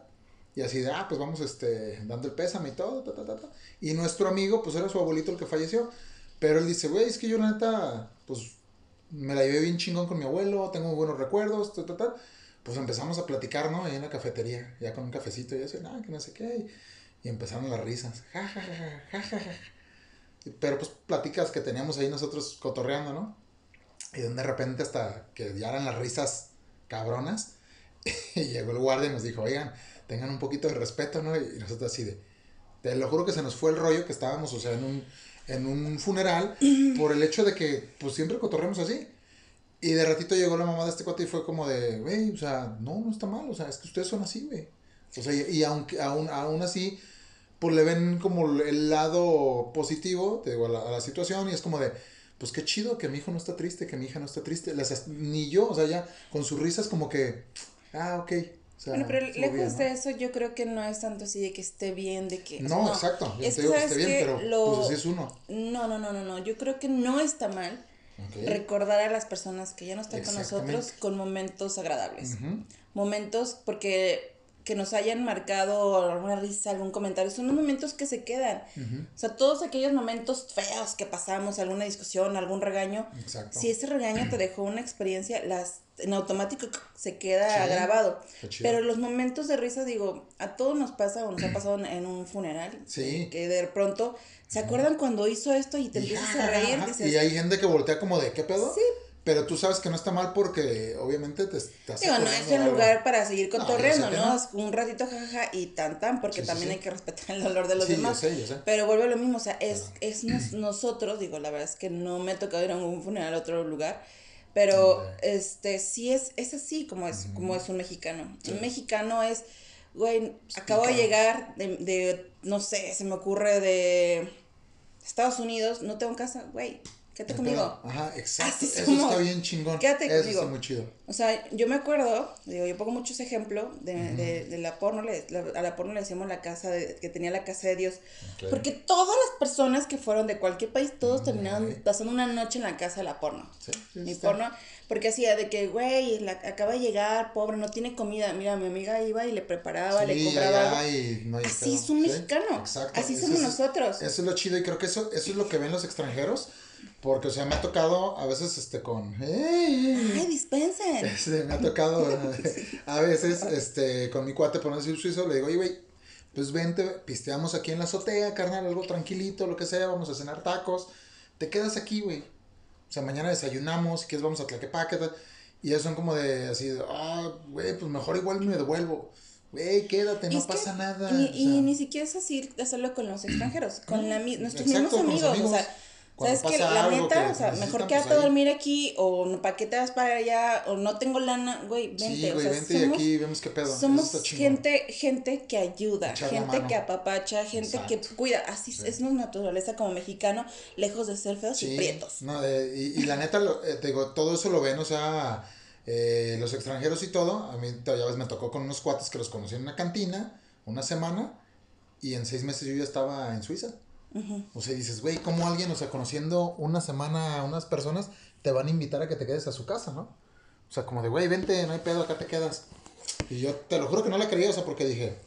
Y así de, ah, pues vamos este, dando el pésame y todo, ta, ta, ta. Y nuestro amigo, pues era su abuelito el que falleció. Pero él dice, güey, es que yo la neta, pues me la llevé bien chingón con mi abuelo, tengo buenos recuerdos, ta, ta, ta. Pues empezamos a platicar, ¿no? Ahí en la cafetería, ya con un cafecito y eso, nada, que no sé qué. Y empezaron las risas. Ja, ja, ja, ja, ja, ja. Pero pues platicas que teníamos ahí nosotros cotorreando, ¿no? Y de repente hasta que ya eran las risas cabronas, y llegó el guardia y nos dijo, oigan, tengan un poquito de respeto, ¿no? Y nosotros así de, te lo juro que se nos fue el rollo que estábamos, o sea, en un, en un funeral, por el hecho de que, pues siempre cotorremos así. Y de ratito llegó la mamá de este cuate y fue como de, güey, o sea, no, no está mal, o sea, es que ustedes son así, güey. O sea, y, y aunque, aún, aún así, pues le ven como el lado positivo digo, a, la, a, la, situación y es como de, pues qué chido que mi hijo no está triste, que mi hija no está triste, Las, ni yo, o sea, ya con sus risas como que, ah, ok. O sea, bueno, pero lejos bien, ¿no? de eso, yo creo que no es tanto así de que esté bien, de que... No, no exacto, yo es te digo que esté bien, pero lo... pues así es uno. No, no, no, no, no, yo creo que no está mal okay. recordar a las personas que ya no están con nosotros con momentos agradables. Uh -huh. Momentos, porque que nos hayan marcado alguna risa, algún comentario, son los momentos que se quedan. Uh -huh. O sea, todos aquellos momentos feos que pasamos, alguna discusión, algún regaño, Exacto. si ese regaño te dejó una experiencia, las en automático se queda sí, grabado. Pero los momentos de risa, digo, a todos nos pasa o nos ha pasado en, en un funeral. Sí. Que de pronto se acuerdan cuando hizo esto y te empiezas a reír. Dices, y hay gente que voltea como de, ¿qué pedo? Sí, pero tú sabes que no está mal porque obviamente te estás. Digo, no es el lugar para seguir cotorreando, ¿no? ¿no? Un ratito jajaja y tan tan, porque sí, también sí, hay que respetar el dolor de los demás. Yo sé, yo sé. Pero vuelve a lo mismo, o sea, es, es nos, nosotros, digo, la verdad es que no me ha tocado ir a un funeral a otro lugar. Pero este sí es, es así como es, como es un mexicano. Un mexicano es, güey, acabo de llegar de, de, no sé, se me ocurre de Estados Unidos, no tengo casa, güey, Quédate conmigo. Ajá, exacto. Así Eso somos. está bien chingón. Quédate Eso conmigo. está muy chido. O sea, yo me acuerdo, digo, yo pongo muchos ejemplos de, uh -huh. de, de, la porno, le, la, a la porno le decíamos la casa, de, que tenía la casa de Dios. Okay. Porque todas las personas que fueron de cualquier país, todos terminaron pasando una noche en la casa de la porno. Sí, sí, Mi está. porno, porque hacía de que, güey, acaba de llegar, pobre, no tiene comida. Mira, mi amiga iba y le preparaba, sí, le compraba. Ya, no Así es un mexicano. Exacto. Así somos es, nosotros. Eso es lo chido y creo que eso, eso es lo que ven los extranjeros. Porque, o sea, me ha tocado a veces este con. ¡Hey! ¡Ay, dispensen! Este, me ha tocado a veces este con mi cuate, por no decir suizo, le digo, oye, güey, pues vente, pisteamos aquí en la azotea, carnal, algo tranquilito, lo que sea, vamos a cenar tacos. Te quedas aquí, güey. O sea, mañana desayunamos, si quieres vamos a Tlaquepaque. Y ellos son como de así, ah, güey, pues mejor igual me devuelvo. Güey, quédate, no pasa que, nada. Y, o sea, y, ni siquiera es así hacerlo con los extranjeros, con la, nuestros Exacto, mismos amigos, amigos. O sea, ¿Sabes que La neta, o sea, mejor quédate pues, a dormir aquí, o para qué te vas para allá, o no tengo lana, güey, vente. Sí, güey, o sea, vente somos, y aquí vemos qué pedo. Somos gente, gente que ayuda, Echar gente que apapacha, gente Exacto. que cuida. Así sí. es nuestra naturaleza como mexicano, lejos de ser feos sí, y prietos. No, eh, y, y, la neta, lo, eh, te digo, todo eso lo ven, o sea, eh, los extranjeros y todo. A mí, ya ves, me tocó con unos cuates que los conocí en una cantina, una semana, y en seis meses yo ya estaba en Suiza. Uh -huh. O sea, dices, güey, ¿cómo alguien, o sea, conociendo una semana a unas personas, te van a invitar a que te quedes a su casa, ¿no? O sea, como de, güey, vente, no hay pedo, acá te quedas. Y yo te lo juro que no la creía, o sea, porque dije.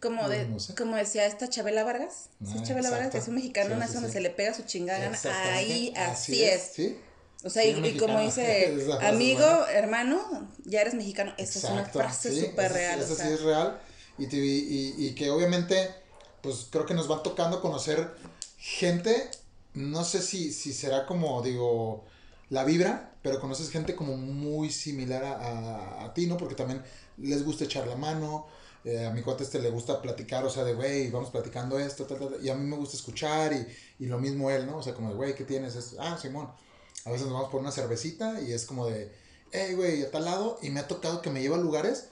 Como, de, no sé. como decía esta Chabela Vargas, ah, Chabela exacto. Vargas, que es un mexicano, sí, sí, donde sí. se le pega su chingada ahí así, así es. ¿Sí? O sea, y, y, como dice, amigo, hermano, ya eres mexicano. Esa es una frase súper real. Esa o sea. sí es real. Y, te, y, y que obviamente pues creo que nos va tocando conocer gente, no sé si, si será como, digo, la vibra, pero conoces gente como muy similar a, a, a ti, ¿no? Porque también les gusta echar la mano, eh, a mi cuate este le gusta platicar, o sea, de, güey, vamos platicando esto, tal, tal, y a mí me gusta escuchar, y, y lo mismo él, ¿no? O sea, como de, güey, ¿qué tienes? Esto? Ah, Simón. A veces nos vamos por una cervecita y es como de, hey, güey, a tal lado, y me ha tocado que me lleva a lugares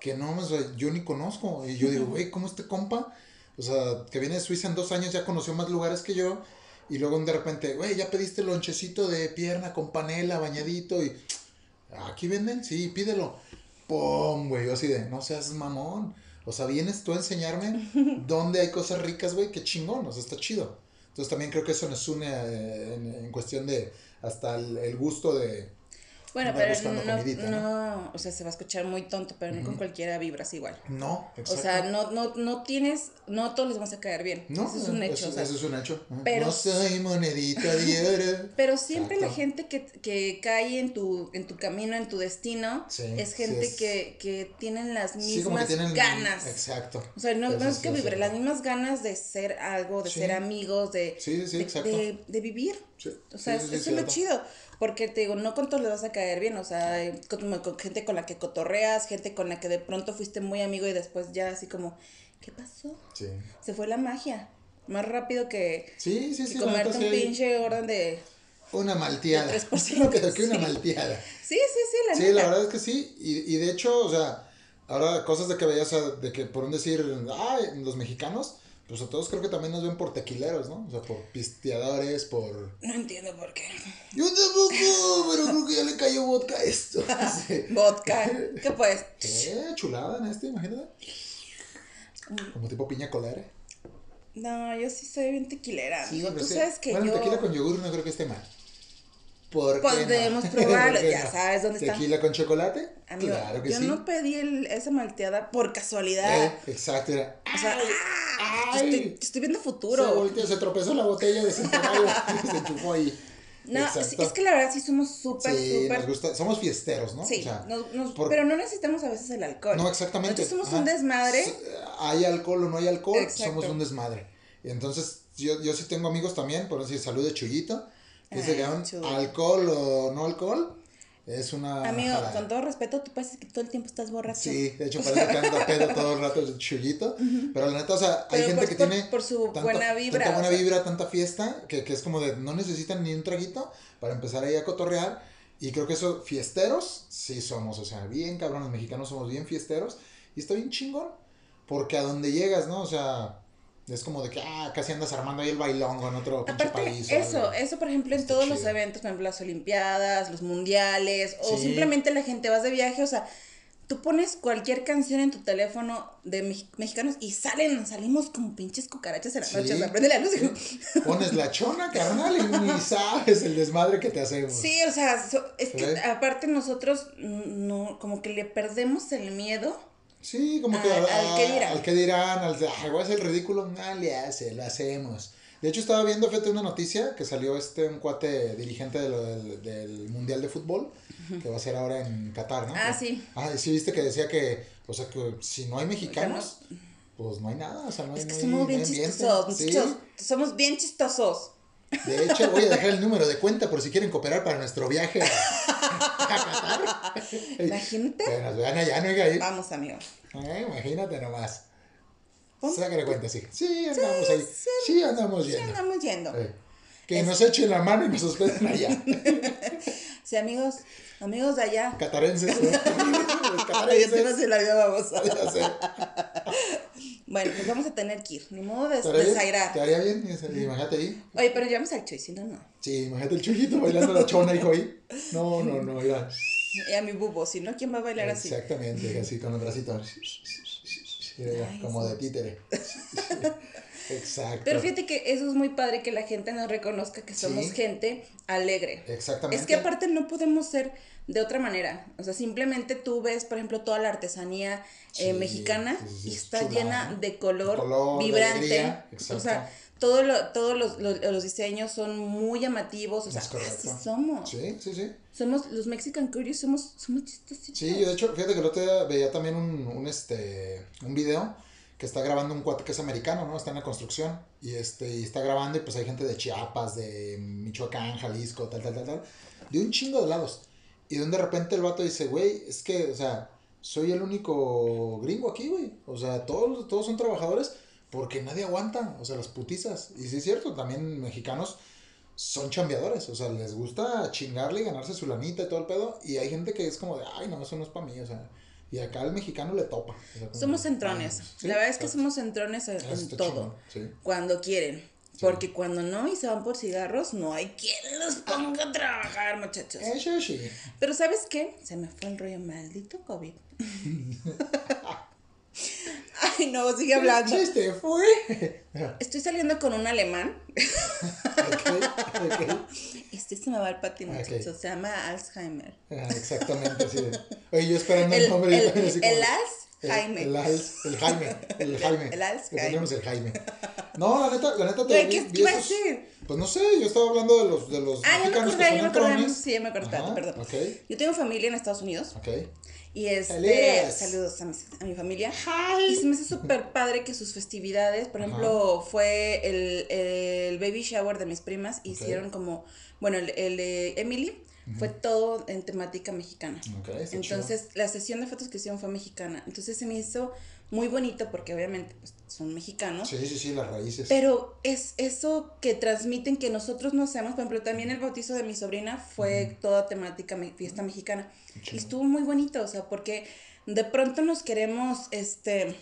que no, o sea, yo ni conozco, y yo digo, güey, ¿cómo este compa? O sea, que viene de Suiza en dos años, ya conoció más lugares que yo. Y luego de repente, güey, ya pediste lonchecito de pierna con panela, bañadito. Y aquí venden, sí, pídelo. ¡Pum! Güey, yo así de, no seas mamón. O sea, vienes tú a enseñarme dónde hay cosas ricas, güey, qué chingón, o sea, está chido. Entonces también creo que eso nos une eh, en, en cuestión de hasta el, el gusto de, Bueno, pero no, comidita, no, o sea, se va a escuchar muy tonto, pero no con cualquiera vibras igual. No, O exacto. sea, no, no, no tienes, no a todos les vas a caer bien. no, eso es un hecho. Eso, o sea, eso es un hecho. Pero- no soy monedita de oro. Pero siempre la gente que, que cae en tu, en tu camino, en tu destino, Sí, es sí gente es- que, que tienen las Sí, mismas tienen. ganas. Exacto. O sea, no, no es que vibre, las mismas ganas de ser algo, de ser amigos, de, de, de- de vivir. Sí, O sea, eso es lo chido. Porque te digo, no con todos les vas a caer bien. O sea, hay con, con gente con la que cotorreas, gente con la que de pronto fuiste muy amigo y después ya así como, ¿qué pasó? Sí. Se fue la magia. Más rápido que, Sí, sí, que sí. comerte un pinche orden de. Una malteada. De 3%, Rápido que una sí. malteada. Sí, sí, sí, la Sí, neta. la verdad es que sí. Y, y de hecho, o sea, ahora cosas de que veías, o sea, de que por un decir, ay, los mexicanos, pues a todos creo que también nos ven por tequileros, ¿no? O sea, por pisteadores, por. No entiendo por qué. Yo tampoco, pero creo que ya le cayó vodka a esto. Sí. Vodka. ¿Qué pues? Eh, chulada en este, imagínate. Como tipo piña colera. No, yo sí soy bien tequilera, Sí, amigo. pero Tú sí. sabes que bueno, yo. tequila con yogur no creo que esté mal. ¿Por qué no? debemos probarlo, ¿Por qué ya sabes dónde está. ¿Tequila con chocolate? Amigo, claro que yo sí. no pedí el- esa malteada por casualidad. Eh, exacto, era. o sea, ay. estoy, estoy viendo Se futuro. volteó, se tropezó la botella de se enchufó ahí. No, Exacto. es que la verdad sí somos súper, Sí, súper. nos gusta, somos fiesteros, ¿no? Sí, O sea, nos- nos- por- pero no necesitamos a veces el alcohol. No, exactamente. Nosotros somos Ajá. un desmadre. Hay alcohol o no hay alcohol, Exacto. somos un desmadre. Entonces, yo, yo sí tengo amigos también, por decir, salud de Chuyito, dice que Chuy. alcohol o no alcohol, es una... Amigo, jalada. con todo respeto, tú pareces que todo el tiempo estás borracho. Sí, de hecho parece que anda pedo todo el rato el Chuyito, pero la neta, o sea, hay Pero gente por- que por- tiene... por su buena vibra, Tanta buena vibra, tanta fiesta, que, que es como de, no necesitan ni un traguito para empezar ahí a cotorrear. Y creo que eso, fiesteros, sí somos, o sea, bien cabrones mexicanos, somos bien fiesteros. Y está bien chingón, porque a donde llegas, ¿no? O sea, es como de que, ah, casi andas armando ahí el bailongo en otro pinche país. eso, algo. eso por ejemplo en Está todos los eventos, por ejemplo las olimpiadas, los mundiales, o Sí. simplemente la gente vas de viaje, o sea, tú pones cualquier canción en tu teléfono de mex- mexicanos y salen, salimos como pinches cucarachas en la Sí. noche, o sea, prende la luz y. Pones la chona, carnal, y ni sabes el desmadre que te hacemos. Sí, o sea, so- es que aparte nosotros no, como que le perdemos el miedo. Sí, como que Al- al, que dirán. al que dirán, al de, hacer el ridículo, no le hace, lo hacemos. De hecho, estaba viendo, fíjate, una noticia que salió este, un cuate dirigente de lo del, del Mundial de Fútbol, que va a ser ahora en Qatar, ¿no? Ah, sí. Ah, sí, viste que decía que, o sea, que si no hay mexicanos, pues no hay nada, o sea, no hay Es que no hay- somos no bien hay chistosos, Sí. somos bien chistosos. De hecho, voy a dejar el número de cuenta por si quieren cooperar para nuestro viaje a, Qatar. Imagínate. Que nos vean allá, ¿no? Ahí. Vamos, amigo. Eh, imagínate nomás. Sácale cuenta, sí. Sí, andamos ahí. Sí, andamos Sí, yendo. andamos yendo. Eh, que nos echen la mano y nos hospeden allá. Sí, amigos, amigos de allá. Catarenses. ¿no? Catarenses. apenas se la babosa. Ya. Bueno, pues vamos a tener que ir. Ni modo de desairar. ¿Te haría bien? Imagínate ahí. Oye, pero llevamos al Chuy, si no, no. Sí, imagínate el chullito bailando la chona, hijo ahí. No, no, no, mira. Y a mi bubo, si no, ¿quién va a bailar así? Exactamente, así con. Mira, ya, Ay, como de títere. Exacto. Pero fíjate que eso es muy padre que la gente nos reconozca que somos Sí. gente alegre. Exactamente. Es que aparte no podemos ser de otra manera. O sea, simplemente tú ves, por ejemplo, toda la artesanía eh, mexicana sí, y es está llena de color, De color, de vibrante. alegría, o exacto. sea, todo lo- todos los, los- los diseños son muy llamativos. O sea, así somos. Sí, sí, sí. Somos los Mexican Curious, somos, somos chistositos. Sí, yo de hecho, fíjate que el otro día veía también un, un, este, un video que está grabando un cuate que es americano, ¿no? Está en la construcción y, este, está grabando y pues hay gente de Chiapas, de Michoacán, Jalisco, tal, tal, tal, tal, de un chingo de lados. Y donde de repente el vato dice, güey, es que, o sea, soy el único gringo aquí, güey. O sea, todos, todos son trabajadores porque nadie aguanta, o sea, las putizas. Y sí es cierto, también mexicanos son chambeadores, o sea, les gusta chingarle y ganarse su lanita y todo el pedo. Y hay gente que es como de, ay, no, eso no es para mí, o sea. Y acá al mexicano le topa. o sea, como, Somos "Ay, centrones. no". Sí, la verdad es que somos centrones en, todo. Sí. Cuando quieren. Porque cuando no y se van por cigarros, no hay quien los ponga a trabajar, muchachos. Eso sí. Pero ¿sabes qué? Se me fue el rollo maldito COVID. Ay, no, sigue hablando. ¿Qué chiste fue? Estoy saliendo con un alemán. ok, ok. Este se me va el patín, Ok. muchachos. Se llama Alzheimer. Ah, exactamente, sí. Oye, yo esperando El, el nombre. el, también así como- el el-. El, el Jaime. El Jaime. El Alzheimer. El Jaime. No, la neta, la neta te Güey, ¿qué- vi qué iba a decir? Pues no sé, yo estaba hablando de los, de los Ah, ya me acordé, ya me acordé. Sí, ya me acordé, Ajá, perdón. Yo tengo familia en Estados Unidos. ok. Y este, Saludos. saludos a mi, a mi familia. Y se me hace súper padre que sus festividades, por ejemplo, fue el, el baby shower de mis primas, hicieron como, bueno, el, el de Emily fue todo en temática mexicana. Entonces, la sesión de fotos que hicieron fue mexicana. Entonces se me hizo muy bonito porque obviamente pues, son mexicanos. Sí, sí, sí, las raíces. Pero es eso que transmiten que nosotros no hacemos. Por ejemplo, también el bautizo de mi sobrina fue toda temática me- fiesta mexicana. chido. Y estuvo muy bonito, o sea, porque de pronto nos queremos, este,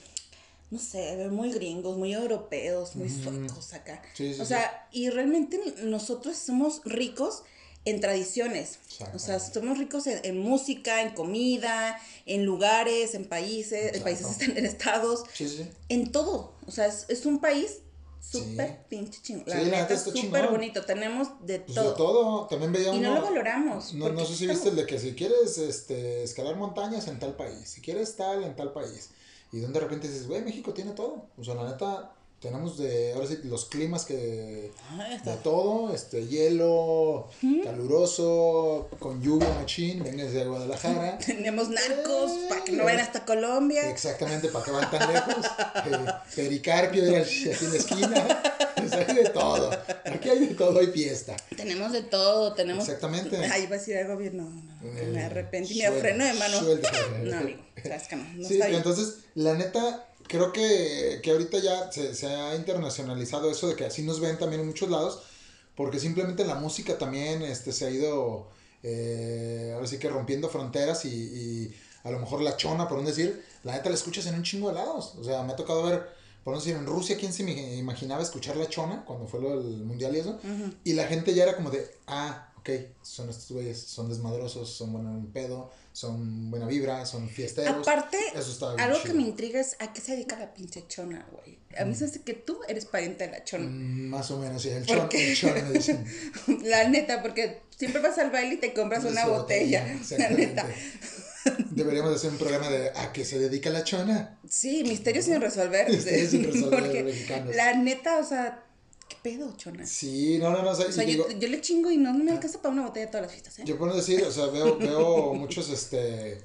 no sé, muy gringos, muy europeos, muy suecos acá. Sí, sí, o sí. sea, y realmente nosotros somos ricos en tradiciones. O sea, somos ricos en, en música, en comida, en lugares, en países, en países, en estados Sí, sí. en todo. O sea, es, es un país súper Sí. pinche chingón. Sí, La neta es súper bonito. Tenemos de Pues todo. de todo. También veía Y no lo valoramos. No, no sé si estamos- viste el de que si quieres este, escalar montañas en tal país, si quieres tal en tal país. Y donde de repente dices, güey, México tiene todo. O sea, la neta, tenemos de, ahora sí, los climas que... Ah, De todo, este, hielo, caluroso, con lluvia machín, vengas de Guadalajara. Tenemos narcos para que no vayan hasta Colombia. Exactamente, para que van tan lejos. Eh, pericarpio, aquí en la esquina. Pues hay de todo. Aquí hay de todo, hay fiesta. Tenemos de todo. Tenemos. Exactamente. Ay, iba a decir algo bien. No, no, me Eh, arrepentí. Me freno de mano. suelta. No, amigo. Sabes que no. No sí, está bien. entonces, la neta, creo que, que ahorita ya se, se ha internacionalizado eso de que así nos ven también en muchos lados, porque simplemente la música también este, se ha ido, eh, ahora sí que rompiendo fronteras y, y a lo mejor la chona, por un decir, la neta la escuchas en un chingo de lados. O sea, me ha tocado ver, por un decir, en Rusia, ¿quién se me imaginaba escuchar la chona cuando fue lo del mundial y eso? Y la gente ya era como de, ah, ok, son estos güeyes, son desmadrosos, son buenos pedo, son buena vibra, son fiesteros. Aparte, Eso algo que me intriga es a qué se dedica la pinche chona, güey. A mí se hace que tú eres pariente de la chona. Mm, Más o menos, sí, el ¿Por chon, qué? el chon, me dicen. La neta, porque siempre vas al baile y te compras una botella. La neta. Deberíamos hacer un programa de ¿a qué se dedica la chona? Sí, misterios sin resolver. Misterios sin resolver, Porque mexicanos. la neta, o sea, ¿qué pedo, chona? Sí, no, no, no, o sea, O sea, y digo, yo, yo le chingo y no, me alcanza para una botella todas las fiestas, ¿eh? yo puedo decir, o sea, veo, veo muchos, este,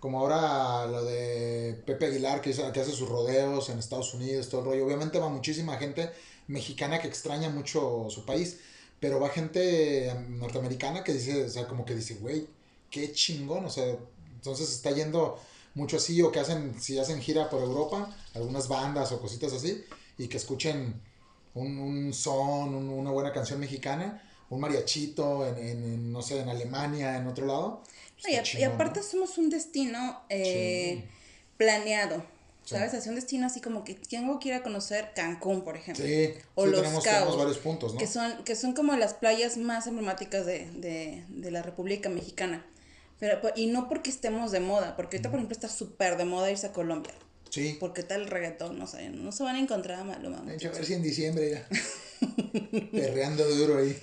como ahora lo de Pepe Aguilar, que, que hace sus rodeos en Estados Unidos, todo el rollo, obviamente va muchísima gente mexicana que extraña mucho su país, pero va gente norteamericana que dice, o sea, como que dice, güey, qué chingón, o sea, entonces está yendo mucho así, o que hacen, si hacen gira por Europa, algunas bandas o cositas así, y que escuchen un, un son, un- una buena canción mexicana, un mariachito en, en- en, no sé, en Alemania, en otro lado. pues No, y, a- y chingón, aparte ¿no? somos un destino eh, planeado, ¿sabes? Así un destino así como que tengo que ir a conocer Cancún, por ejemplo. Sí, o sí, Los tenemos, Cabos, tenemos varios puntos, ¿no? Que son, que son como las playas más emblemáticas de, de, de la República Mexicana. Pero, y no porque estemos de moda, porque ahorita, por ejemplo, está súper de moda irse a Colombia. Sí. Porque tal el reggaetón, no sé, no se van a encontrar a Maluma. Hay que ver si en diciembre ya. Perreando duro ahí.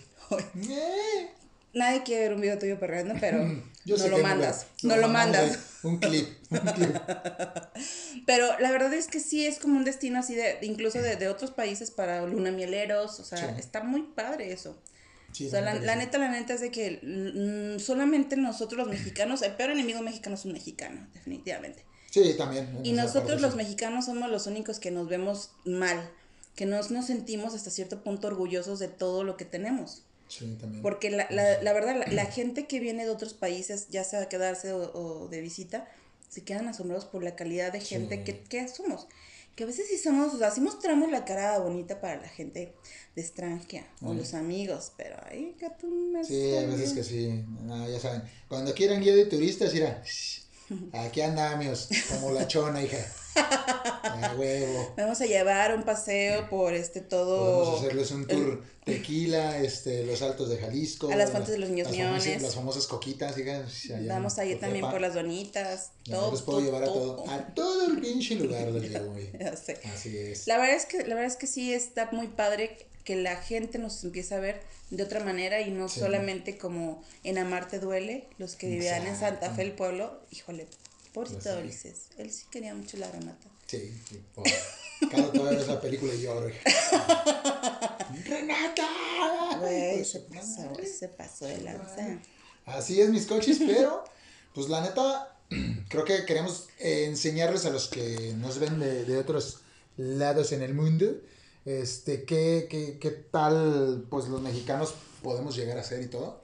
Eh, Nadie quiere ver un video tuyo perreando, pero Yo no lo mandas. lo- No lo mandas. ahí, Un clip. Un clip. Pero la verdad es que sí es como un destino así de, incluso de, de otros países para lunamieleros, o sea, Sí. está muy padre eso. Sí, o sea, la, la neta, la neta es de que mm, solamente nosotros los mexicanos, el peor enemigo mexicano es un mexicano, definitivamente. Sí, también. Y nosotros parte, los sí. mexicanos somos los únicos que nos vemos mal, que nos, nos sentimos hasta cierto punto orgullosos de todo lo que tenemos. Sí, también. Porque la, la, la verdad, la, la gente que viene de otros países, ya sea a quedarse o, o de visita, se quedan asombrados por la calidad de gente Sí. que, que somos. Que a veces sí somos, o sea, sí mostramos la cara bonita para la gente de extranjera o los amigos, pero ay, que tú me Sí, hay veces que sí. No, ya saben. Cuando quieran guía de turistas, mira. Aquí andamos, como la chona, hija. A huevo. Vamos a llevar un paseo por este todo. Podemos hacerles un tour tequila, este, los altos de Jalisco. A las fuentes de los niños las famosas, las famosas coquitas, digan. Vamos a ir también por las donitas. Todo, los puedo todo, llevar a todo. todo, a todo el pinche lugar del día sé. Así es. La verdad es que, la verdad es que sí está muy padre que la gente nos empiece a ver de otra manera y no Sí. solamente como en Amarte Duele, los que vivían en Santa. Fe, el pueblo, híjole, pobrecito Pues sí. Ulises, él sí quería mucho la Renata. Sí, sí, por- Cada todavía esa película y lloro. ¡Renata! Güey, se pasó, se pasó de lanza. Así es, mis coches, pero pues la neta, creo que queremos eh, enseñarles a los que nos ven de, de otros lados en el mundo, este, qué, qué, qué tal, pues los mexicanos podemos llegar a ser y todo.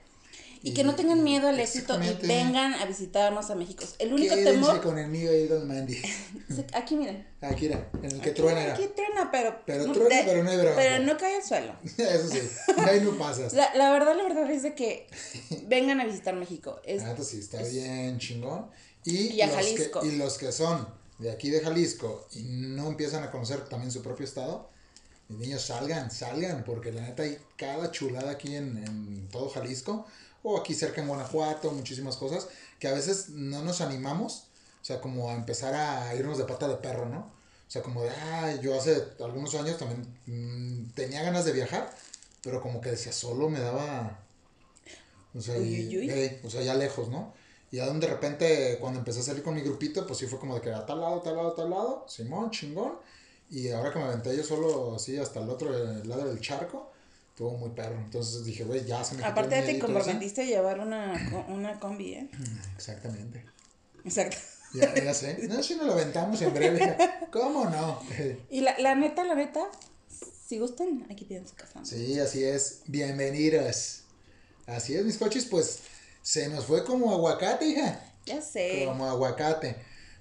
Y que no tengan miedo al éxito y vengan a visitarnos a México. El único temor, con el mío ahí, Don Mandy. aquí miren, Aquí era, en el que aquí, truena aquí truena, pero, Pero truena, pero no hay bronca. pero no cae al suelo. Eso sí, ahí no pasas. La, la verdad, la verdad es de que vengan a visitar México. Es, neta sí, está bien chingón. Y, Y a los Jalisco. Que, y los que son de aquí de Jalisco y no empiezan a conocer también su propio estado, mis niños salgan, salgan, porque la neta hay cada chulada aquí en, en todo Jalisco, o aquí cerca en Guanajuato, muchísimas cosas, que a veces no nos animamos, o sea, como a empezar a irnos de pata de perro, ¿no? O sea, como de, ah, yo hace algunos años también mm, tenía ganas de viajar, pero como que decía, solo me daba... O sea, Uy, y- uy, uy. o sea, ya lejos, ¿no? Y ya donde de repente, cuando empecé a salir con mi grupito, pues sí fue como de que a tal lado, tal lado, tal lado, Simón, chingón. Y ahora que me aventé yo solo así hasta el otro eh, lado del charco, estuvo muy perro. Entonces dije, güey, ya se me quitó aparte el ya te comprometiste a llevar una, una combi, ¿eh? Exactamente. Exacto. Ya, ya sé. No, si nos lo aventamos en breve. ¿Cómo no? Y la, la neta, la neta, si gustan, aquí tienen su casa. Sí, así es. Bienvenidos. Así es, mis coches, pues se nos fue como aguacate, hija. Ya sé. Como aguacate.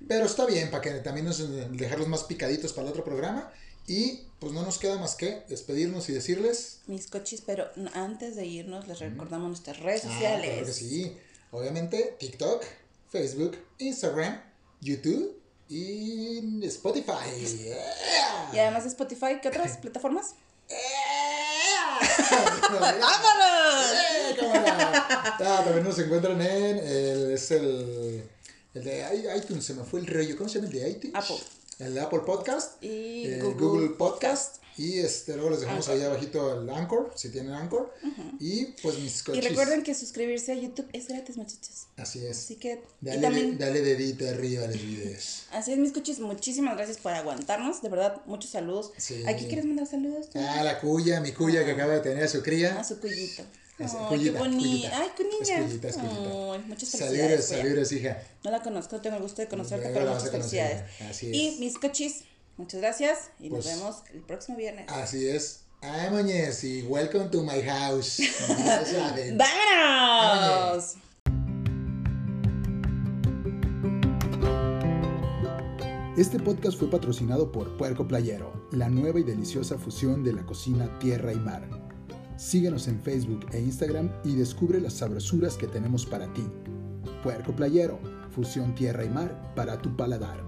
Pero está bien, para que también nos dejarlos más picaditos para el otro programa. Y pues no nos queda más que despedirnos y decirles. Mis coches, pero antes de irnos les recordamos nuestras redes Ah, sociales. claro que sí. Obviamente, TikTok, Facebook, Instagram, YouTube y Spotify. Yeah. Y además de Spotify, ¿qué otras plataformas? ¡Vámonos! ¡Eh, no! Ah, también nos encuentran en el, es el, el de iTunes, se me fue el rollo. ¿Cómo se llama el de iTunes? Apple. El de Apple Podcast. Y el Google Google, Podcast. Y este, luego les dejamos Anchor. ahí abajito el Anchor, si tienen Anchor. Y pues mis Y coches. recuerden que suscribirse a YouTube es gratis, muchachos. Así es. Así que, y Dale, también, dale dedito arriba a los videos. así es, mis coches, muchísimas gracias por aguantarnos. De verdad, muchos saludos. Sí. ¿Aquí quieres mandar saludos? tú? Ah, la cuya, mi cuya que acaba de tener a su cría. A su cuyito. Es cuyita, qué bonita. Ay, qué niña. Es cuyita, muchas Saludos, felicidades. cuya. saludos, hija. No la conozco, no tengo el gusto de conocerte, pero muchas felicidades. así Y es. mis cochis, muchas gracias y Pues- nos vemos el próximo viernes. Así es. Ay, Moñez, y welcome to my house. ¡Vámonos! Este podcast fue patrocinado por Puerco Playero, la nueva y deliciosa fusión de la cocina tierra y mar. Síguenos en Facebook e Instagram y descubre las sabrosuras que tenemos para ti. Puerco Playero, fusión tierra y mar para tu paladar.